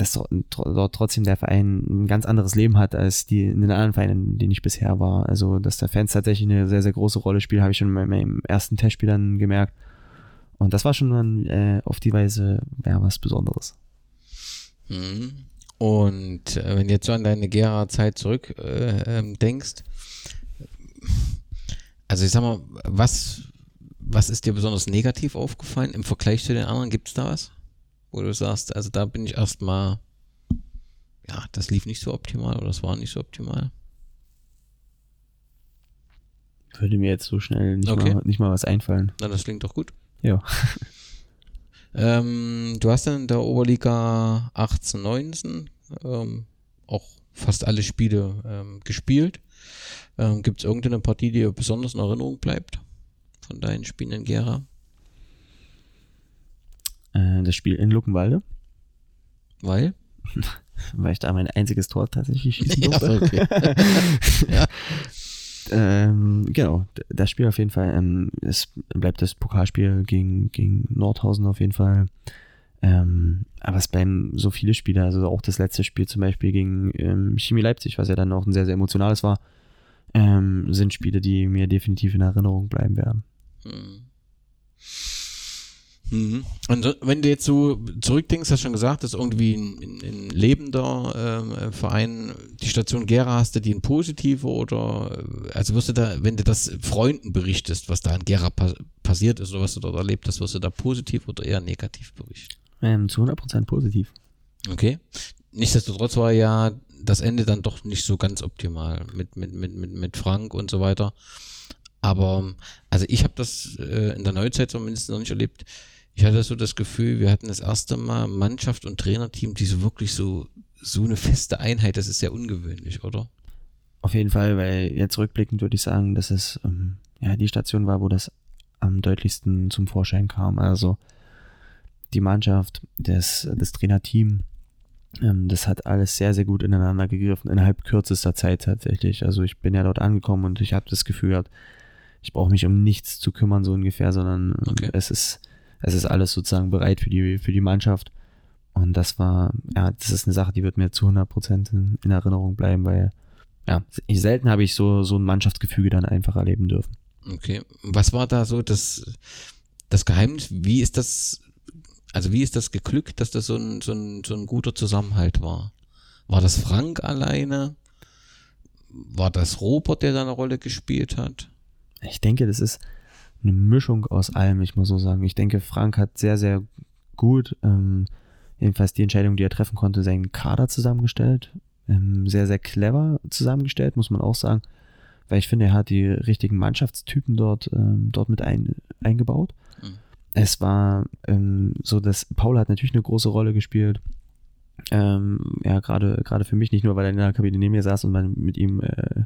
dass dort trotzdem der Verein ein ganz anderes Leben hat als die in den anderen Vereinen, in denen ich bisher war. Also, dass der Fans tatsächlich eine sehr, sehr große Rolle spielen, habe ich schon bei meinem ersten Testspiel dann gemerkt. Und das war schon dann äh, auf die Weise ja, was Besonderes. Mhm. Und äh, wenn du jetzt so an deine Gera-Zeit zurück äh, ähm, denkst, also ich sag mal, was, was ist dir besonders negativ aufgefallen im Vergleich zu den anderen? Gibt es da was? Wo du sagst, also da bin ich erstmal, ja, das lief nicht so optimal oder das war nicht so optimal. Würde mir jetzt so schnell nicht, Okay. mal, nicht mal was einfallen. Na, das klingt doch gut. Ja. Ähm, du hast dann in der Oberliga 18, 19 ähm, auch fast alle Spiele ähm, gespielt. Ähm, Gibt es irgendeine Partie, die dir besonders in Erinnerung bleibt von deinen Spielen in Gera? Äh, das Spiel in Luckenwalde, Weil? weil ich da mein einziges Tor tatsächlich schießen Ja, durfte. okay. Ähm, genau, das Spiel auf jeden Fall. Ähm, es bleibt das Pokalspiel gegen, gegen Nordhausen auf jeden Fall Ähm, aber es bleiben so viele Spiele, also auch das letzte Spiel zum Beispiel gegen ähm, Chemie Leipzig, was ja dann auch ein sehr, sehr emotionales war, ähm, sind Spiele, die mir definitiv in Erinnerung bleiben werden. Mhm. Mhm. Und wenn du jetzt so zurückdenkst, hast du schon gesagt, dass irgendwie ein, ein lebender äh, Verein, die Station Gera hast du die ein positiver oder also wirst du da, wenn du das Freunden berichtest, was da in Gera pa passiert ist oder was du dort erlebt hast, wirst du da positiv oder eher negativ berichten? Ähm, zu 100% positiv. Okay. Nichtsdestotrotz war ja das Ende dann doch nicht so ganz optimal mit, mit, mit, mit, mit Frank und so weiter. Aber also ich habe das äh, in der Neuzeit zumindest noch nicht erlebt. Ich hatte so das Gefühl, wir hatten das erste Mal Mannschaft und Trainerteam, die so wirklich so, so eine feste Einheit, das ist sehr ungewöhnlich, oder? Auf jeden Fall, weil jetzt rückblickend würde ich sagen, dass es ähm, ja die Station war, wo das am deutlichsten zum Vorschein kam. Also die Mannschaft, das, das Trainerteam, ähm, das hat alles sehr, sehr gut ineinander gegriffen, innerhalb kürzester Zeit tatsächlich. Also ich bin ja dort angekommen und ich habe das Gefühl gehabt, ich brauche mich um nichts zu kümmern, so ungefähr, sondern okay. es ist es ist alles sozusagen bereit für die, für die Mannschaft. Und das war, ja, das ist eine Sache, die wird mir zu 100 Prozent in, in, Erinnerung bleiben, weil, ja, selten habe ich so, so ein Mannschaftsgefüge dann einfach erleben dürfen. Okay. Was war da so das, das Geheimnis? Wie ist das, also wie ist das geglückt, dass das so ein, so ein, so ein guter Zusammenhalt war? War das Frank alleine? War das Robert, der da eine Rolle gespielt hat? Ich denke, das ist, eine Mischung aus allem, ich muss so sagen. Ich denke, Frank hat sehr, sehr gut, ähm, jedenfalls die Entscheidung, die er treffen konnte, seinen Kader zusammengestellt. Ähm, sehr, sehr clever zusammengestellt, muss man auch sagen. Weil ich finde, er hat die richtigen Mannschaftstypen dort, ähm, dort mit ein, eingebaut. Mhm. Es war ähm, so, dass Paul hat natürlich eine große Rolle gespielt. Ähm, ja, gerade gerade für mich, nicht nur, weil er in der Kabine neben mir saß und man mit ihm äh,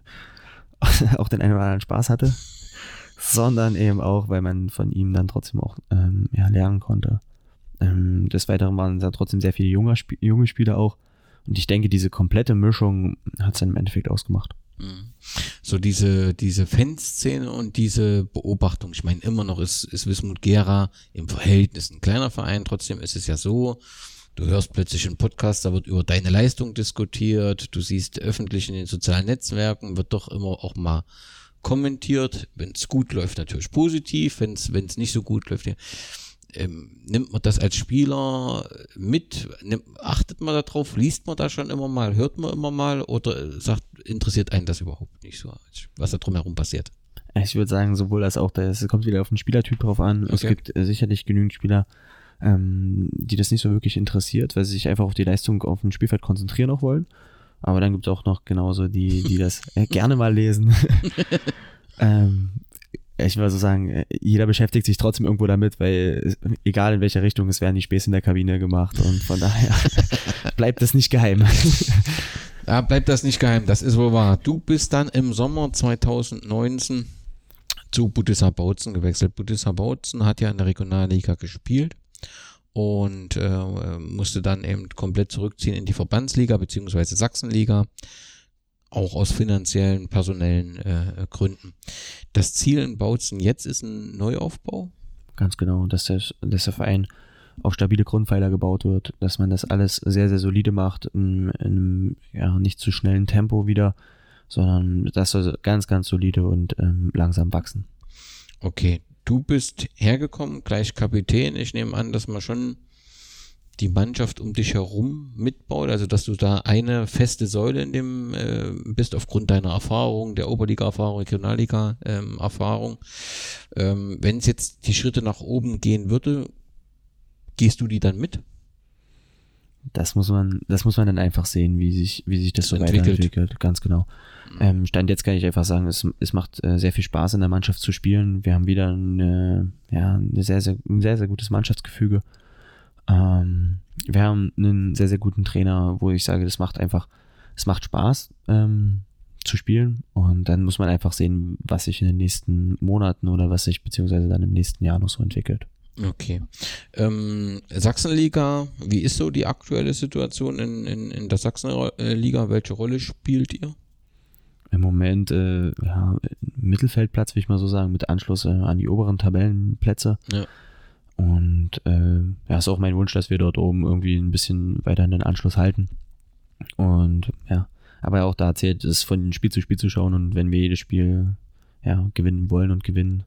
auch den einen oder anderen Spaß hatte, sondern eben auch, weil man von ihm dann trotzdem auch ähm, ja, lernen konnte. Ähm, des Weiteren waren da trotzdem sehr viele junge, Sp junge Spieler auch. Und ich denke, diese komplette Mischung hat es dann im Endeffekt ausgemacht. Mhm. So diese, diese Fanszene und diese Beobachtung. Ich meine, immer noch ist, ist Wismut Gera im Verhältnis ein kleiner Verein. Trotzdem ist es ja so, du hörst plötzlich einen Podcast, da wird über deine Leistung diskutiert. Du siehst öffentlich in den sozialen Netzwerken, wird doch immer auch mal kommentiert. Wenn es gut läuft, natürlich positiv. Wenn es nicht so gut läuft, ähm, nimmt man das als Spieler mit? Nimmt, achtet man darauf? Liest man da schon immer mal? Hört man immer mal? Oder sagt, interessiert einen das überhaupt nicht so, was da drumherum passiert? Ich würde sagen, sowohl als auch, es kommt wieder auf den Spielertyp drauf an. Okay. Es gibt äh, sicherlich genügend Spieler, ähm, die das nicht so wirklich interessiert, weil sie sich einfach auf die Leistung auf dem Spielfeld konzentrieren auch wollen. Aber dann gibt es auch noch genauso die, die das äh, gerne mal lesen. ähm, ich würde so sagen, äh, jeder beschäftigt sich trotzdem irgendwo damit, weil egal in welcher Richtung, es werden die Späße in der Kabine gemacht und von daher bleibt das nicht geheim. ja, bleibt das nicht geheim, das ist wohl wahr. Du bist dann im Sommer 2019 zu Budissa Bautzen gewechselt. Budissa Bautzen hat ja in der Regionalliga gespielt und äh, musste dann eben komplett zurückziehen in die Verbandsliga beziehungsweise Sachsenliga, auch aus finanziellen, personellen äh, Gründen. Das Ziel in Bautzen jetzt ist ein Neuaufbau? Ganz genau, dass der, dass der Verein auf stabile Grundpfeiler gebaut wird, dass man das alles sehr, sehr solide macht, in, in ja, nicht zu schnellen Tempo wieder, sondern das soll ganz, ganz solide und ähm, langsam wachsen. Okay, du bist hergekommen, gleich Kapitän. Ich nehme an, dass man schon die Mannschaft um dich herum mitbaut, also dass du da eine feste Säule in dem äh, bist aufgrund deiner Erfahrung, der Oberliga-Erfahrung, Regionalliga-Erfahrung. Ähm, Wenn es jetzt die Schritte nach oben gehen würde, gehst du die dann mit? Das muss man, das muss man dann einfach sehen, wie sich, wie sich das so entwickelt. weiterentwickelt. Ganz genau. Mhm. Ähm, Stand jetzt kann ich einfach sagen, es, es macht äh, sehr viel Spaß in der Mannschaft zu spielen. Wir haben wieder eine, ja, eine sehr, sehr, ein sehr, sehr gutes Mannschaftsgefüge. Ähm, wir haben einen sehr, sehr guten Trainer, wo ich sage, das macht einfach, es macht Spaß ähm, zu spielen. Und dann muss man einfach sehen, was sich in den nächsten Monaten oder was sich beziehungsweise dann im nächsten Jahr noch so entwickelt. Okay. Ähm, Sachsenliga, wie ist so die aktuelle Situation in, in, in der Sachsenliga? Welche Rolle spielt ihr? Im Moment, äh, ja, Mittelfeldplatz, will ich mal so sagen, mit Anschluss äh, an die oberen Tabellenplätze. Ja. Und äh, ja, ist auch mein Wunsch, dass wir dort oben irgendwie ein bisschen weiter den Anschluss halten. Und ja, aber auch da zählt es von Spiel zu Spiel zu schauen und wenn wir jedes Spiel ja, gewinnen wollen und gewinnen,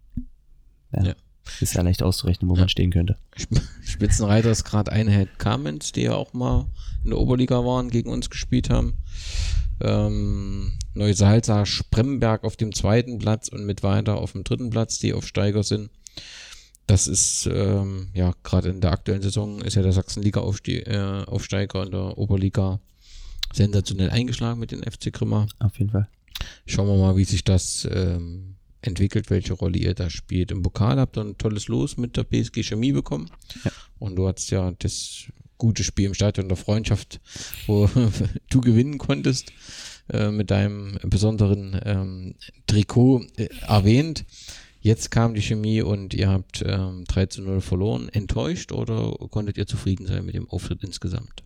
ja, Ja. Ist ja leicht auszurechnen, wo Ja. man stehen könnte. Sp- Spitzenreiter ist gerade Einheit Kamenz, die ja auch mal in der Oberliga waren, gegen uns gespielt haben. Ähm, Neusalza Spremberg auf dem zweiten Platz und mit weiter auf dem dritten Platz, die Aufsteiger sind. Das ist, ähm, ja, gerade in der aktuellen Saison ist ja der Sachsenliga-Aufsteiger äh, Aufsteiger in der Oberliga sensationell eingeschlagen mit den FC Grimma. Auf jeden Fall. Schauen wir mal, wie sich das ähm, entwickelt, welche Rolle ihr da spielt. Im Pokal habt ihr ein tolles Los mit der PSG Chemie bekommen. Ja. Und du hattest ja das gute Spiel im Stadion der Freundschaft, wo du gewinnen konntest, äh, mit deinem besonderen ähm, Trikot äh, erwähnt. Jetzt kam die Chemie und ihr habt ähm, 3 zu 0 verloren. Enttäuscht oder konntet ihr zufrieden sein mit dem Auftritt insgesamt?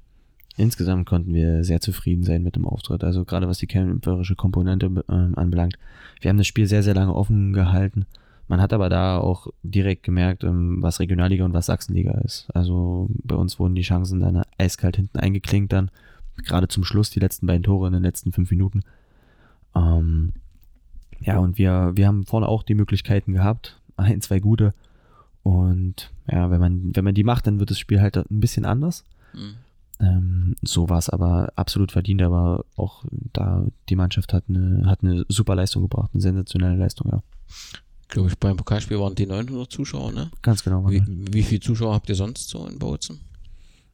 Insgesamt konnten wir sehr zufrieden sein mit dem Auftritt. Also gerade was die kämpferische Komponente ähm, anbelangt. Wir haben das Spiel sehr, sehr lange offen gehalten. Man hat aber da auch direkt gemerkt, ähm, was Regionalliga und was Sachsenliga ist. Also bei uns wurden die Chancen dann eiskalt hinten eingeklinkt dann. Gerade zum Schluss, die letzten beiden Tore in den letzten fünf Minuten. Ähm, ja, und wir, wir haben vorne auch die Möglichkeiten gehabt. Ein, zwei gute. Und ja, wenn man, wenn man die macht, dann wird das Spiel halt ein bisschen anders. Hm. Ähm, so war es aber absolut verdient, aber auch da die Mannschaft hat eine, hat eine super Leistung gebracht, eine sensationelle Leistung, ja. Glaube ich, beim Pokalspiel waren die 900 Zuschauer, ne? Ganz genau. Wie, Wie, wie viele Zuschauer habt ihr sonst so in Bautzen?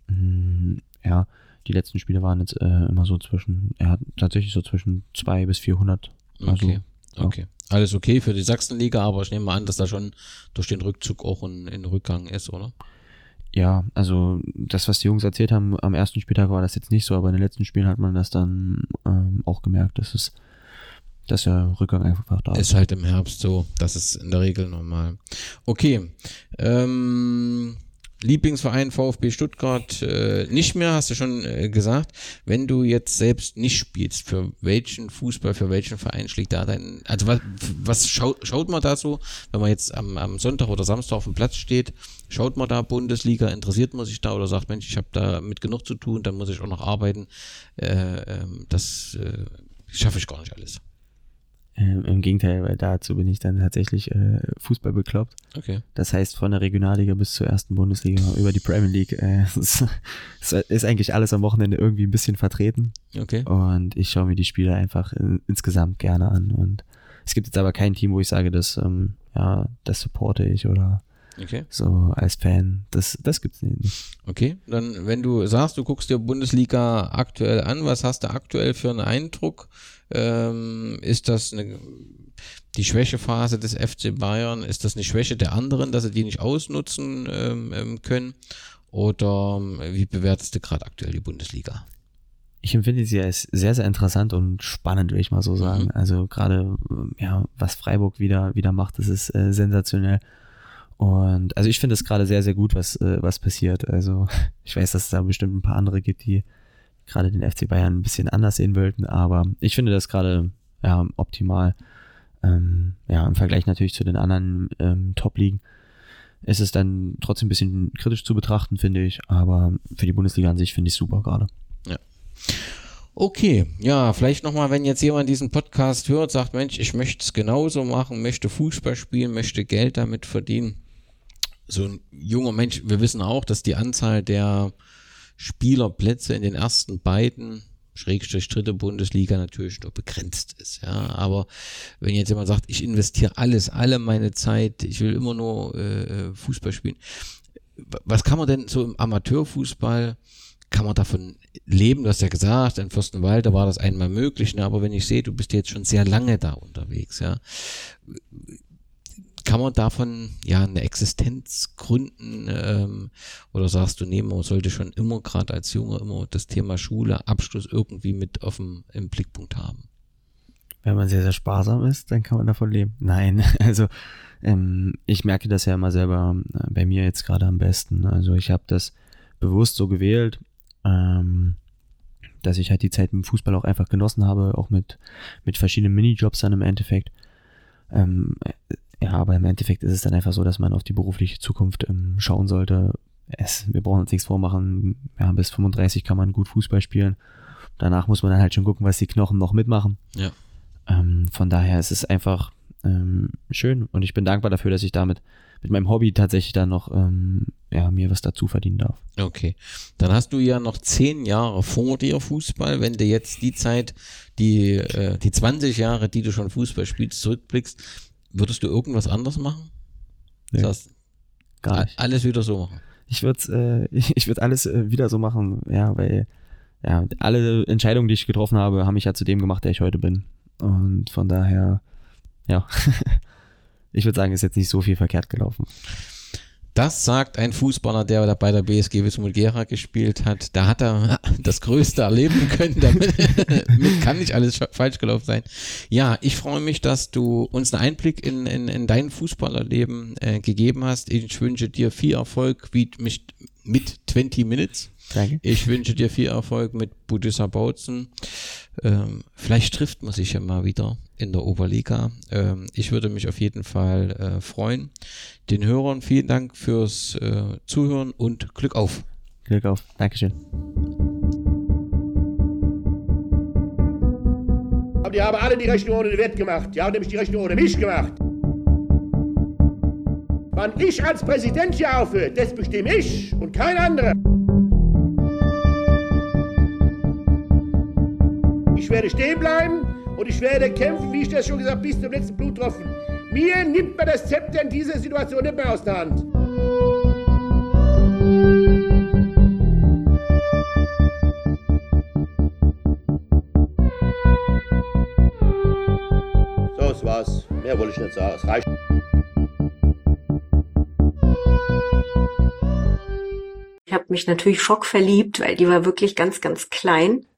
Mm, ja, die letzten Spiele waren jetzt äh, immer so zwischen, er hat tatsächlich so zwischen 200 bis 400. Also, Okay, ja. okay. Alles okay für die Sachsenliga, aber ich nehme mal an, dass da schon durch den Rückzug auch ein, ein Rückgang ist, oder? Ja, also das, was die Jungs erzählt haben, am ersten Spieltag war das jetzt nicht so, aber in den letzten Spielen hat man das dann ähm, auch gemerkt, dass es, dass der Rückgang einfach da ist. Ist halt im Herbst so, das ist in der Regel normal. Okay, ähm, Lieblingsverein VfB Stuttgart äh, nicht mehr, hast du schon äh, gesagt. Wenn du jetzt selbst nicht spielst, für welchen Fußball, für welchen Verein schlägt da dein, also was, was schaut, schaut man da so, wenn man jetzt am, am Sonntag oder Samstag auf dem Platz steht, schaut man da Bundesliga, interessiert man sich da oder sagt, Mensch, ich habe da mit genug zu tun, dann muss ich auch noch arbeiten, äh, ähm, das äh, schaffe ich gar nicht alles. Ähm, Im Gegenteil, weil dazu bin ich dann tatsächlich äh, Fußball bekloppt. Okay. Das heißt, von der Regionalliga bis zur ersten Bundesliga über die Premier League äh, es ist eigentlich alles am Wochenende irgendwie ein bisschen vertreten. Okay. Und ich schaue mir die Spiele einfach in, insgesamt gerne an. Und es gibt jetzt aber kein Team, wo ich sage, das, ähm, ja, das supporte ich oder Okay. so als Fan. Das, das gibt's nicht. Okay, dann wenn du sagst, du guckst dir Bundesliga aktuell an, was hast du aktuell für einen Eindruck? Ähm, ist das eine, die Schwächephase des FC Bayern? Ist das eine Schwäche der anderen, dass sie die nicht ausnutzen ähm, ähm, können? Oder ähm, wie bewertest du gerade aktuell die Bundesliga? Ich empfinde sie als sehr, sehr interessant und spannend, will ich mal so sagen. Mhm. Also gerade, ja, was Freiburg wieder, wieder macht, das ist äh, sensationell. Und also ich finde es gerade sehr, sehr gut, was, äh, was passiert. Also ich weiß, dass es da bestimmt ein paar andere gibt, die gerade den FC Bayern ein bisschen anders sehen wollten, aber ich finde das gerade ja, optimal. Ähm, ja, im Vergleich natürlich zu den anderen ähm, Top-Ligen ist es dann trotzdem ein bisschen kritisch zu betrachten, finde ich, aber für die Bundesliga an sich finde ich super gerade. Okay, ja, vielleicht nochmal, wenn jetzt jemand diesen Podcast hört, sagt, Mensch, ich möchte es genauso machen, möchte Fußball spielen, möchte Geld damit verdienen. So ein junger Mensch, wir wissen auch, dass die Anzahl der Spielerplätze in den ersten beiden Schrägstrich dritte Bundesliga natürlich nur begrenzt ist, ja. Aber wenn jetzt jemand sagt, ich investiere alles, alle meine Zeit, ich will immer nur äh, Fußball spielen, was kann man denn so im Amateurfußball kann man davon leben? Du hast ja gesagt, in Fürstenwalde war das einmal möglich, ne? aber wenn ich sehe, du bist jetzt schon sehr lange da unterwegs, ja. Kann man davon ja eine Existenz gründen ähm, oder sagst du, nee, man sollte schon immer, gerade als Junge, immer das Thema Schule, Abschluss irgendwie mit auf dem, im Blickpunkt haben? Wenn man sehr, sehr sparsam ist, dann kann man davon leben. Nein, also ähm, ich merke das ja immer selber äh, bei mir jetzt gerade am besten. Also ich habe das bewusst so gewählt, ähm, dass ich halt die Zeit im Fußball auch einfach genossen habe, auch mit, mit verschiedenen Minijobs dann im Endeffekt. Ähm, ja, aber im Endeffekt ist es dann einfach so, dass man auf die berufliche Zukunft ähm, schauen sollte. Es, wir brauchen uns nichts vormachen. Ja, bis 35 kann man gut Fußball spielen. Danach muss man dann halt schon gucken, was die Knochen noch mitmachen. Ja. Ähm, von daher ist es einfach ähm, schön und ich bin dankbar dafür, dass ich damit mit meinem Hobby tatsächlich dann noch ähm, ja, mir was dazu verdienen darf. Okay. Dann hast du ja noch zehn Jahre vor dir Fußball. Wenn du jetzt die Zeit, die, äh, die 20 Jahre, die du schon Fußball spielst, zurückblickst, würdest du irgendwas anders machen? Nee, Das heißt, Gar nicht. alles wieder so machen. Ich würde äh, ich, würd alles äh, wieder so machen, ja, weil ja, alle Entscheidungen, die ich getroffen habe, haben mich ja zu dem gemacht, der ich heute bin. Und von daher, ja, ich würde sagen, ist jetzt nicht so viel verkehrt gelaufen. Das sagt ein Fußballer, der bei der BSG Wismut Gera gespielt hat. Da hat er das Größte erleben können. Damit mit kann nicht alles fa- falsch gelaufen sein. Ja, ich freue mich, dass du uns einen Einblick in, in, in dein Fußballerleben äh, gegeben hast. Ich wünsche dir viel Erfolg wie mit, mit 20 Minutes. Danke. Ich wünsche dir viel Erfolg mit Budissa Bautzen. Ähm, vielleicht trifft man sich ja mal wieder in der Oberliga. Ähm, ich würde mich auf jeden Fall äh, freuen. Den Hörern vielen Dank fürs äh, Zuhören und Glück auf. Glück auf. Dankeschön. Aber die haben alle die Rechnung ohne den Wert gemacht. Die haben nämlich die Rechnung ohne mich gemacht. Wann ich als Präsident hier aufhöre, das bestimme ich und kein anderer. Ich werde stehen bleiben und ich werde kämpfen, wie ich das schon gesagt habe, bis zum letzten Bluttropfen. Mir nimmt man das Zepter in dieser Situation nicht mehr aus der Hand. So, das war's. Mehr wollte ich nicht sagen. Es reicht. Ich habe mich natürlich schockverliebt, weil die war wirklich ganz, ganz klein.